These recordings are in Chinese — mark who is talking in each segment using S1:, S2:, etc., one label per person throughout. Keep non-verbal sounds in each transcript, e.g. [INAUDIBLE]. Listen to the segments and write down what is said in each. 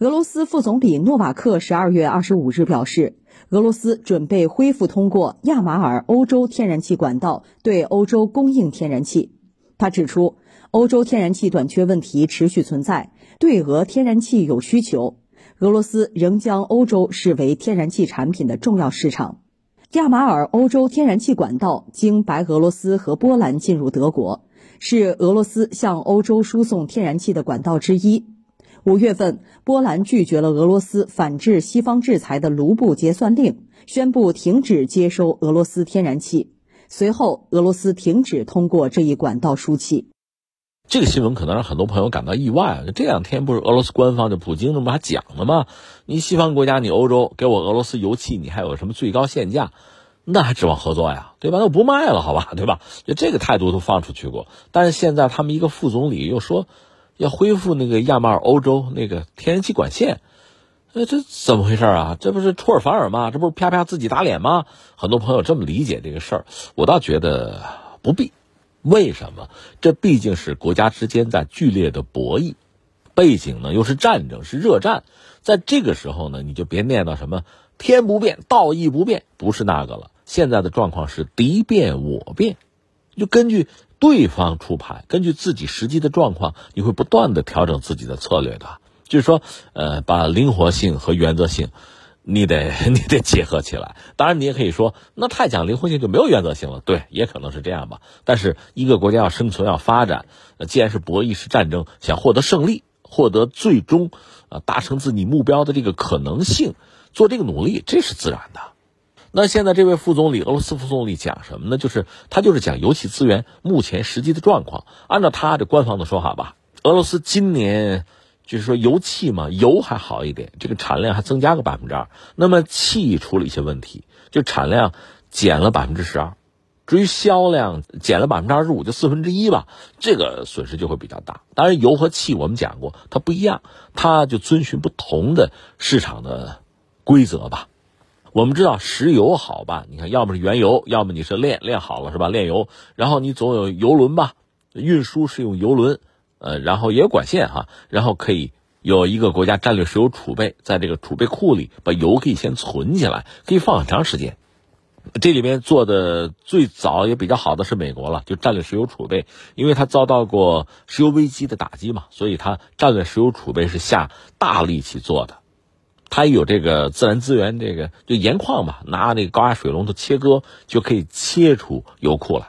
S1: 俄罗斯副总理诺瓦克十二月二十五日表示，俄罗斯准备恢复通过亚马尔欧洲天然气管道对欧洲供应天然气。他指出，欧洲天然气短缺问题持续存在，对俄天然气有需求。俄罗斯仍将欧洲视为天然气产品的重要市场。亚马尔欧洲天然气管道经白俄罗斯和波兰进入德国，是俄罗斯向欧洲输送天然气的管道之一。五月份，波兰拒绝了俄罗斯反制西方制裁的卢布结算令，宣布停止接收俄罗斯天然气。随后，俄罗斯停止通过这一管道输气。
S2: 这个新闻可能让很多朋友感到意外。这两天不是俄罗斯官方的普京这么还讲了吗？你西方国家，你欧洲给我俄罗斯油气，你还有什么最高限价？那还指望合作呀？对吧？那我不卖了，好吧？对吧？就这个态度都放出去过。但是现在他们一个副总理又说要恢复那个亚马尔欧洲那个天然气管线，呃，这怎么回事啊？这不是出尔反尔吗？这不是啪啪自己打脸吗？很多朋友这么理解这个事儿，我倒觉得不必。为什么？这毕竟是国家之间在剧烈的博弈，背景呢又是战争，是热战。在这个时候呢，你就别念叨什么天不变，道义不变，不是那个了。现在的状况是敌变我变，就根据对方出牌，根据自己实际的状况，你会不断的调整自己的策略的。就是说，呃，把灵活性和原则性。你得 [LAUGHS] 你得结合起来，当然你也可以说，那太讲灵活性就没有原则性了。对，也可能是这样吧。但是一个国家要生存要发展，既然是博弈是战争，想获得胜利，获得最终啊达成自己目标的这个可能性，做这个努力，这是自然的。那现在这位副总理，俄罗斯副总理讲什么呢？就是他就是讲油气资源目前实际的状况。按照他的官方的说法吧，俄罗斯今年。就是说油气嘛，油还好一点，这个产量还增加个百分之二。那么气出了一些问题，就产量减了百分之十二，至于销量减了百分之二十五，就四分之一吧，这个损失就会比较大。当然，油和气我们讲过，它不一样，它就遵循不同的市场的规则吧。我们知道石油好吧，你看，要么是原油，要么你是炼炼好了是吧？炼油，然后你总有油轮吧，运输是用油轮。呃，然后也有管线哈，然后可以有一个国家战略石油储备，在这个储备库里把油可以先存起来，可以放很长时间。这里面做的最早也比较好的是美国了，就战略石油储备，因为它遭到过石油危机的打击嘛，所以它战略石油储备是下大力气做的。它有这个自然资源，这个就盐矿嘛，拿那个高压水龙头切割就可以切出油库来。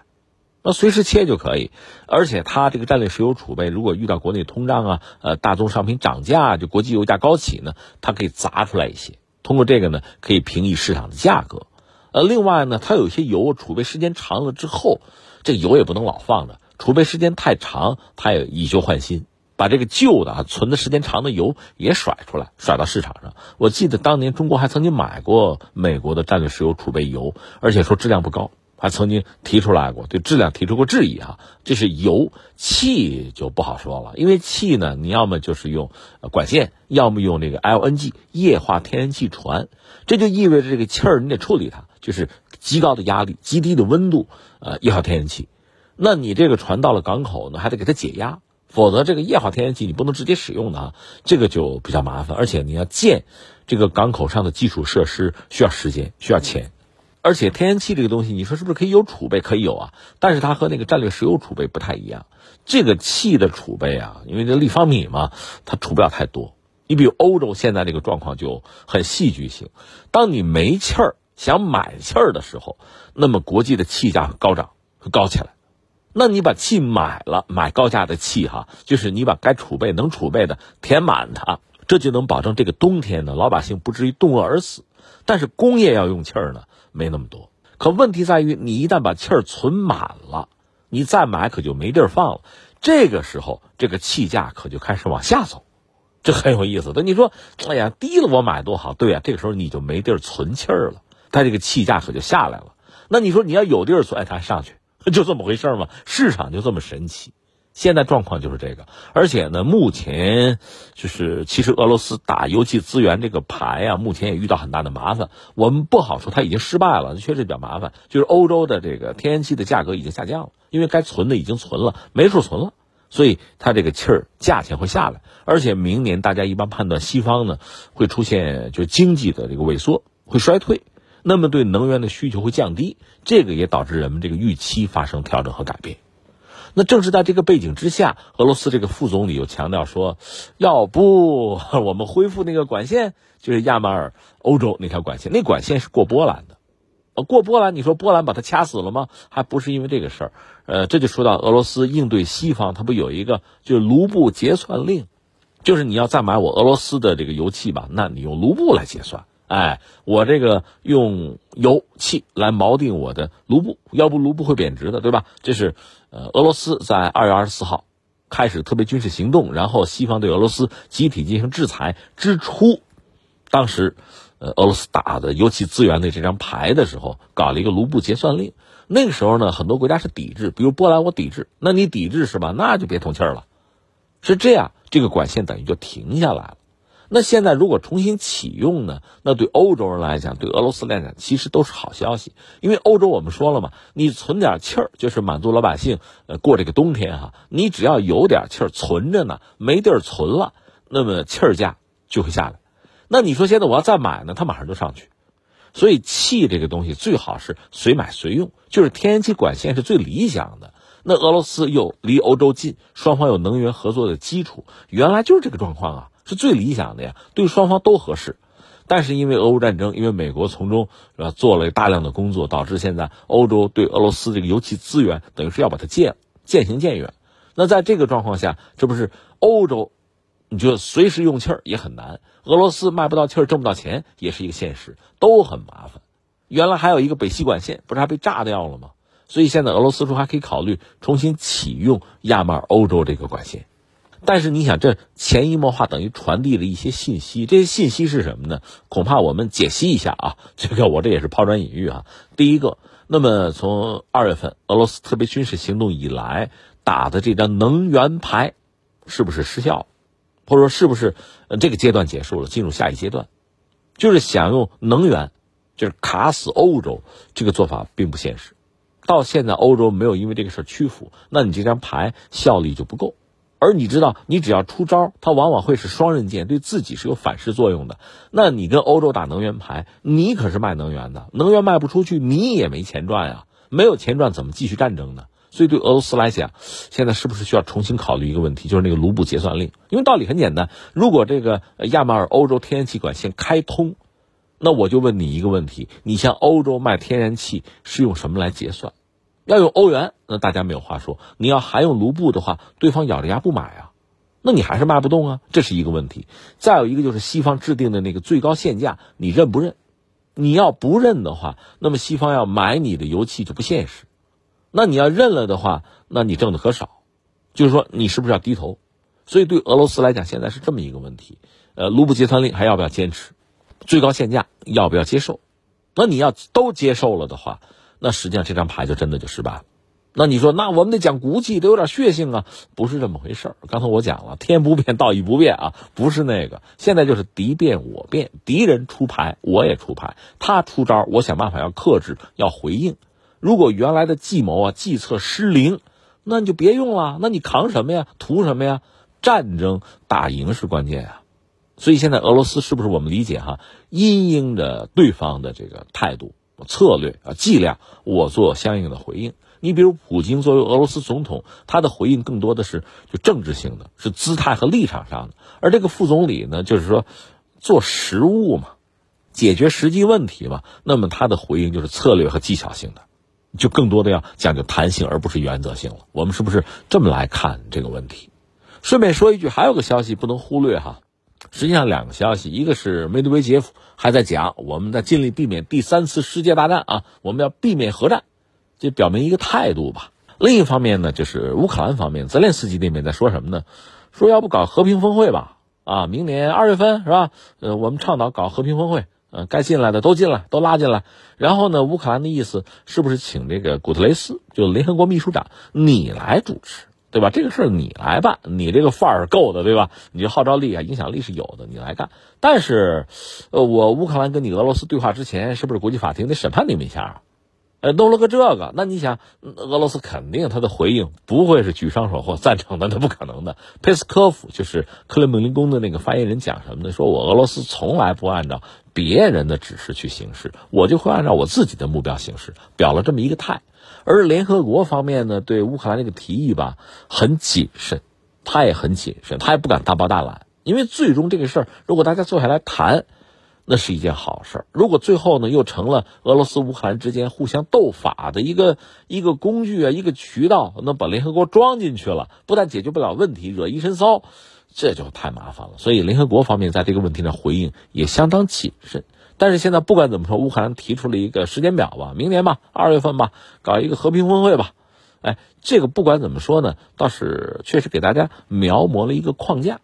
S2: 那随时切就可以，而且它这个战略石油储备，如果遇到国内通胀啊，呃，大宗商品涨价，就国际油价高企呢，它可以砸出来一些，通过这个呢，可以平抑市场的价格。呃，另外呢，它有些油储备时间长了之后，这个油也不能老放着，储备时间太长，它也以旧换新，把这个旧的啊存的时间长的油也甩出来，甩到市场上。我记得当年中国还曾经买过美国的战略石油储备油，而且说质量不高。还曾经提出来过，对质量提出过质疑啊。这是油气就不好说了，因为气呢，你要么就是用管线，要么用这个 LNG 液化天然气船，这就意味着这个气儿你得处理它，就是极高的压力、极低的温度，呃，液化天然气。那你这个船到了港口呢，还得给它解压，否则这个液化天然气你不能直接使用的啊，这个就比较麻烦。而且你要建这个港口上的基础设施，需要时间，需要钱。而且天然气这个东西，你说是不是可以有储备？可以有啊，但是它和那个战略石油储备不太一样。这个气的储备啊，因为这立方米嘛，它储不了太多。你比如欧洲现在这个状况就很戏剧性，当你没气儿想买气儿的时候，那么国际的气价高涨，会高起来。那你把气买了，买高价的气哈，就是你把该储备能储备的填满它，这就能保证这个冬天呢，老百姓不至于冻饿而死。但是工业要用气儿呢。没那么多，可问题在于，你一旦把气儿存满了，你再买可就没地儿放了。这个时候，这个气价可就开始往下走，这很有意思。的你说，哎呀，低了我买多好，对呀，这个时候你就没地儿存气儿了，它这个气价可就下来了。那你说你要有地儿存，它上去，[LAUGHS] 就这么回事嘛？市场就这么神奇。现在状况就是这个，而且呢，目前就是其实俄罗斯打油气资源这个牌啊，目前也遇到很大的麻烦。我们不好说它已经失败了，确实比较麻烦。就是欧洲的这个天然气的价格已经下降了，因为该存的已经存了，没处存了，所以它这个气儿价钱会下来，而且明年大家一般判断西方呢会出现就经济的这个萎缩，会衰退，那么对能源的需求会降低，这个也导致人们这个预期发生调整和改变。那正是在这个背景之下，俄罗斯这个副总理又强调说，要不 [LAUGHS] 我们恢复那个管线，就是亚马尔欧洲那条管线，那管线是过波兰的，呃，过波兰，你说波兰把它掐死了吗？还不是因为这个事儿，呃，这就说到俄罗斯应对西方，它不有一个就是卢布结算令，就是你要再买我俄罗斯的这个油气吧，那你用卢布来结算。哎，我这个用油气来锚定我的卢布，要不卢布会贬值的，对吧？这是，呃，俄罗斯在二月二十四号开始特别军事行动，然后西方对俄罗斯集体进行制裁之初，当时，呃，俄罗斯打的油气资源的这张牌的时候，搞了一个卢布结算令。那个时候呢，很多国家是抵制，比如波兰，我抵制，那你抵制是吧？那就别通气儿了，是这样，这个管线等于就停下来了。那现在如果重新启用呢？那对欧洲人来讲，对俄罗斯来讲，其实都是好消息。因为欧洲我们说了嘛，你存点气儿，就是满足老百姓呃过这个冬天哈。你只要有点气儿存着呢，没地儿存了，那么气儿价就会下来。那你说现在我要再买呢，它马上就上去。所以气这个东西最好是随买随用，就是天然气管线是最理想的。那俄罗斯又离欧洲近，双方有能源合作的基础，原来就是这个状况啊。是最理想的呀，对双方都合适。但是因为俄乌战争，因为美国从中呃做了大量的工作，导致现在欧洲对俄罗斯这个油气资源等于是要把它戒了，渐行渐远。那在这个状况下，这不是欧洲，你就随时用气儿也很难。俄罗斯卖不到气儿，挣不到钱，也是一个现实，都很麻烦。原来还有一个北溪管线，不是还被炸掉了吗？所以现在俄罗斯说还可以考虑重新启用亚马尔欧洲这个管线。但是你想，这潜移默化等于传递了一些信息，这些信息是什么呢？恐怕我们解析一下啊，[LAUGHS] 这个我这也是抛砖引玉啊。第一个，那么从二月份俄罗斯特别军事行动以来打的这张能源牌，是不是失效，或者说是不是这个阶段结束了，进入下一阶段，就是想用能源，就是卡死欧洲，这个做法并不现实。到现在欧洲没有因为这个事屈服，那你这张牌效力就不够。而你知道，你只要出招，它往往会是双刃剑，对自己是有反噬作用的。那你跟欧洲打能源牌，你可是卖能源的，能源卖不出去，你也没钱赚呀。没有钱赚，怎么继续战争呢？所以对俄罗斯来讲，现在是不是需要重新考虑一个问题，就是那个卢布结算令？因为道理很简单，如果这个亚马尔欧洲天然气管线开通，那我就问你一个问题：你向欧洲卖天然气是用什么来结算？要用欧元，那大家没有话说。你要还用卢布的话，对方咬着牙不买啊，那你还是卖不动啊，这是一个问题。再有一个就是西方制定的那个最高限价，你认不认？你要不认的话，那么西方要买你的油气就不现实。那你要认了的话，那你挣的可少。就是说，你是不是要低头？所以对俄罗斯来讲，现在是这么一个问题：呃，卢布结算令还要不要坚持？最高限价要不要接受？那你要都接受了的话。那实际上这张牌就真的就失败了。那你说，那我们得讲骨气，得有点血性啊？不是这么回事儿。刚才我讲了，天不变，道义不变啊，不是那个。现在就是敌变我变，敌人出牌，我也出牌，他出招，我想办法要克制，要回应。如果原来的计谋啊、计策失灵，那你就别用了。那你扛什么呀？图什么呀？战争打赢是关键啊。所以现在俄罗斯是不是我们理解哈，因应着对方的这个态度？策略啊，剂量，我做相应的回应。你比如普京作为俄罗斯总统，他的回应更多的是就政治性的，是姿态和立场上的。而这个副总理呢，就是说做实务嘛，解决实际问题嘛。那么他的回应就是策略和技巧性的，就更多的要讲究弹性，而不是原则性了。我们是不是这么来看这个问题？顺便说一句，还有个消息不能忽略哈。实际上两个消息，一个是梅德韦杰夫还在讲，我们在尽力避免第三次世界大战啊，我们要避免核战，这表明一个态度吧。另一方面呢，就是乌克兰方面，泽连斯基那边在说什么呢？说要不搞和平峰会吧？啊，明年二月份是吧？呃，我们倡导搞和平峰会，呃，该进来的都进来，都拉进来。然后呢，乌克兰的意思是不是请这个古特雷斯，就联合国秘书长，你来主持？对吧？这个事儿你来办，你这个范儿够的，对吧？你这号召力啊，影响力是有的，你来干。但是，呃，我乌克兰跟你俄罗斯对话之前，是不是国际法庭得审判你们一下啊？呃，弄了个这个，那你想，俄罗斯肯定他的回应不会是举双手或赞成的，那不可能的。佩斯科夫就是克里姆林宫的那个发言人讲什么呢？说我俄罗斯从来不按照别人的指示去行事，我就会按照我自己的目标行事，表了这么一个态。而联合国方面呢，对乌克兰这个提议吧，很谨慎，他也很谨慎，他也不敢大包大揽，因为最终这个事儿，如果大家坐下来谈。那是一件好事。如果最后呢，又成了俄罗斯乌克兰之间互相斗法的一个一个工具啊，一个渠道，那把联合国装进去了，不但解决不了问题，惹一身骚，这就太麻烦了。所以联合国方面在这个问题上回应也相当谨慎。但是现在不管怎么说，乌克兰提出了一个时间表吧，明年吧，二月份吧，搞一个和平峰会吧。哎，这个不管怎么说呢，倒是确实给大家描摹了一个框架。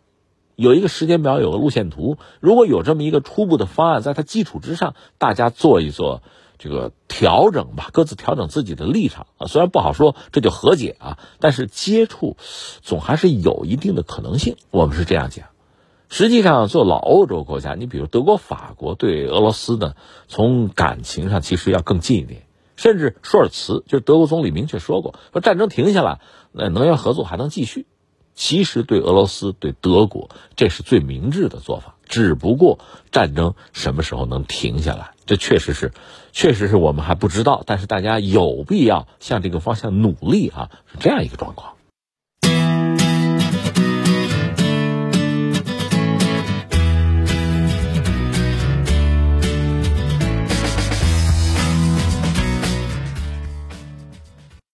S2: 有一个时间表，有个路线图。如果有这么一个初步的方案，在它基础之上，大家做一做这个调整吧，各自调整自己的立场啊。虽然不好说这就和解啊，但是接触总还是有一定的可能性。我们是这样讲。实际上，做老欧洲国家，你比如德国、法国，对俄罗斯呢，从感情上其实要更近一点。甚至舒尔茨就是德国总理明确说过，说战争停下来，那能源合作还能继续。其实对俄罗斯、对德国，这是最明智的做法。只不过战争什么时候能停下来，这确实是，确实是我们还不知道。但是大家有必要向这个方向努力啊，是这样一个状况。